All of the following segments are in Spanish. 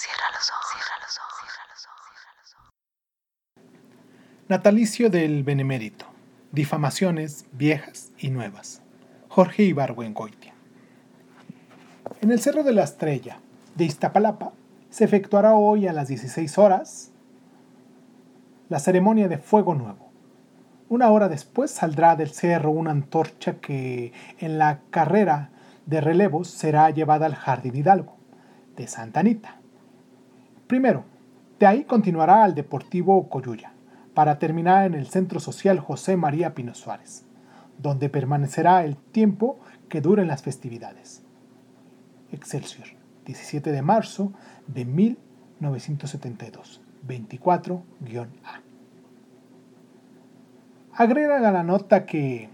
Cierra los ojos, cierra los ojos, cierra los ojos. Natalicio del Benemérito. Difamaciones viejas y nuevas. Jorge Ibargüengoitia. En el Cerro de la Estrella de Iztapalapa se efectuará hoy a las 16 horas la ceremonia de Fuego Nuevo. Una hora después saldrá del cerro una antorcha que en la carrera de relevos será llevada al Jardín Hidalgo de Santa Anita. Primero, de ahí continuará al Deportivo Coyuya, para terminar en el Centro Social José María Pino Suárez, donde permanecerá el tiempo que duren las festividades. Excelsior, 17 de marzo de 1972, 24-A. Agrega a la nota que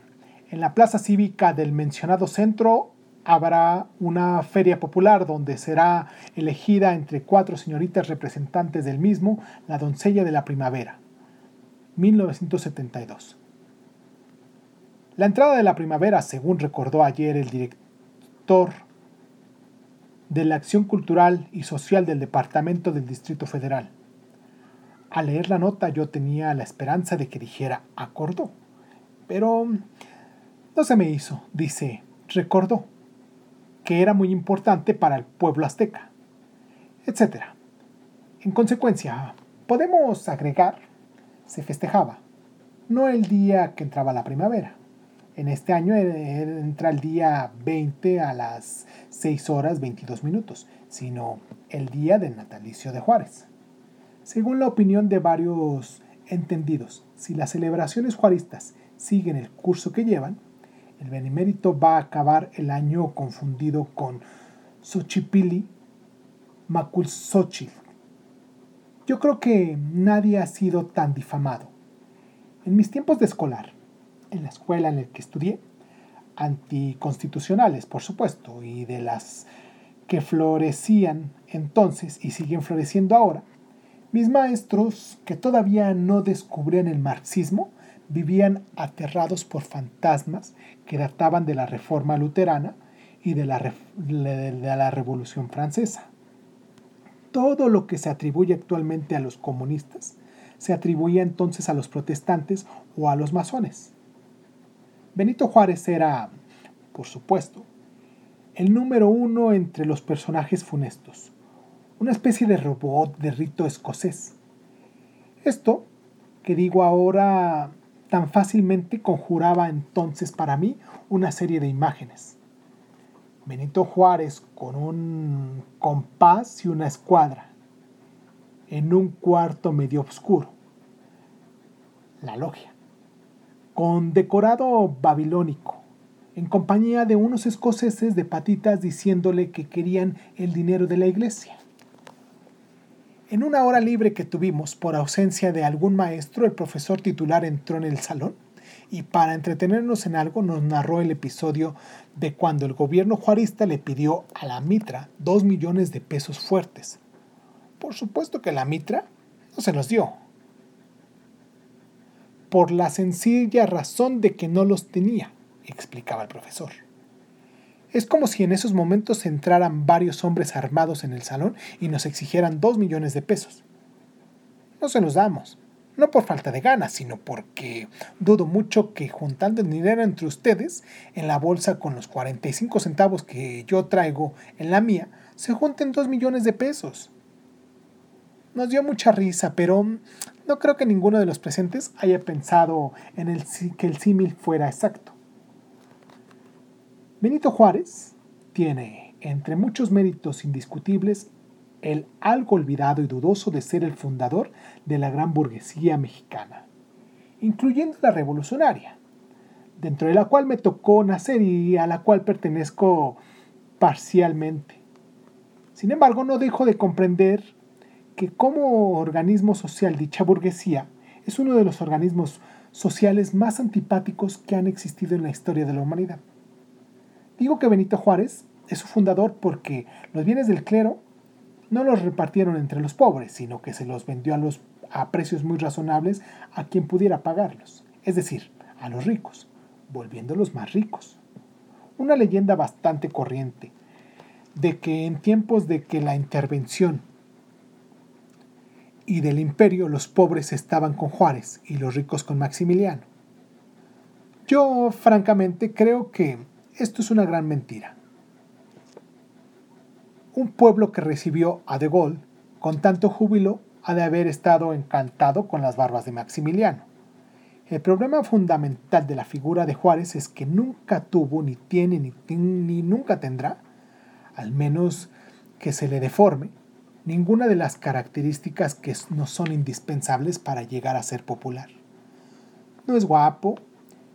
en la plaza cívica del mencionado centro habrá una feria popular donde será elegida entre cuatro señoritas representantes del mismo la doncella de la primavera, 1972. La entrada de la primavera, según recordó ayer el director de la Acción Cultural y Social del Departamento del Distrito Federal. Al leer la nota yo tenía la esperanza de que dijera acordó, pero no se me hizo, dice, recordó que era muy importante para el pueblo azteca, etc. En consecuencia, podemos agregar, se festejaba, no el día que entraba la primavera. En este año entra el día 20 a las 6 horas 22 minutos, sino el día del natalicio de Juárez. Según la opinión de varios entendidos, si las celebraciones juaristas siguen el curso que llevan, el benemérito va a acabar el año confundido con Xochipili Maculsochil. Yo creo que nadie ha sido tan difamado. En mis tiempos de escolar, en la escuela en la que estudié, anticonstitucionales, por supuesto, y de las que florecían entonces y siguen floreciendo ahora, mis maestros, que todavía no descubrían el marxismo, vivían aterrados por fantasmas que databan de la Reforma Luterana y de la, de la Revolución Francesa. Todo lo que se atribuye actualmente a los comunistas se atribuía entonces a los protestantes o a los masones. Benito Juárez era, por supuesto, el número uno entre los personajes funestos, una especie de robot de rito escocés. Esto, que digo ahora, tan fácilmente conjuraba entonces para mí una serie de imágenes. Benito Juárez con un compás y una escuadra, en un cuarto medio oscuro. La logia, con decorado babilónico, en compañía de unos escoceses de patitas diciéndole que querían el dinero de la iglesia. En una hora libre que tuvimos por ausencia de algún maestro, el profesor titular entró en el salón y para entretenernos en algo nos narró el episodio de cuando el gobierno juarista le pidió a la Mitra dos millones de pesos fuertes. Por supuesto que la Mitra no se los dio. Por la sencilla razón de que no los tenía, explicaba el profesor. Es como si en esos momentos entraran varios hombres armados en el salón y nos exigieran dos millones de pesos. No se los damos, no por falta de ganas, sino porque dudo mucho que juntando el dinero entre ustedes en la bolsa con los 45 centavos que yo traigo en la mía, se junten dos millones de pesos. Nos dio mucha risa, pero no creo que ninguno de los presentes haya pensado en el, que el símil fuera exacto. Benito Juárez tiene, entre muchos méritos indiscutibles, el algo olvidado y dudoso de ser el fundador de la gran burguesía mexicana, incluyendo la revolucionaria, dentro de la cual me tocó nacer y a la cual pertenezco parcialmente. Sin embargo, no dejo de comprender que como organismo social dicha burguesía es uno de los organismos sociales más antipáticos que han existido en la historia de la humanidad. Digo que Benito Juárez es su fundador porque los bienes del clero no los repartieron entre los pobres, sino que se los vendió a, los, a precios muy razonables a quien pudiera pagarlos, es decir, a los ricos, volviéndolos más ricos. Una leyenda bastante corriente de que en tiempos de que la intervención y del imperio los pobres estaban con Juárez y los ricos con Maximiliano. Yo, francamente, creo que esto es una gran mentira. Un pueblo que recibió a De Gaulle con tanto júbilo ha de haber estado encantado con las barbas de Maximiliano. El problema fundamental de la figura de Juárez es que nunca tuvo, ni tiene, ni, ni nunca tendrá, al menos que se le deforme, ninguna de las características que no son indispensables para llegar a ser popular. No es guapo,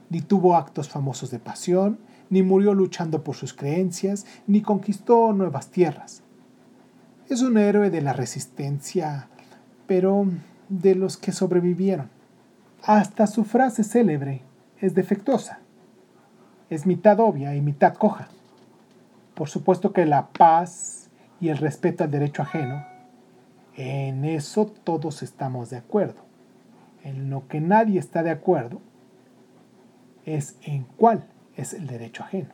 ni tuvo actos famosos de pasión, ni murió luchando por sus creencias, ni conquistó nuevas tierras. Es un héroe de la resistencia, pero de los que sobrevivieron. Hasta su frase célebre es defectuosa. Es mitad obvia y mitad coja. Por supuesto que la paz y el respeto al derecho ajeno, en eso todos estamos de acuerdo. En lo que nadie está de acuerdo es en cuál es el derecho ajeno.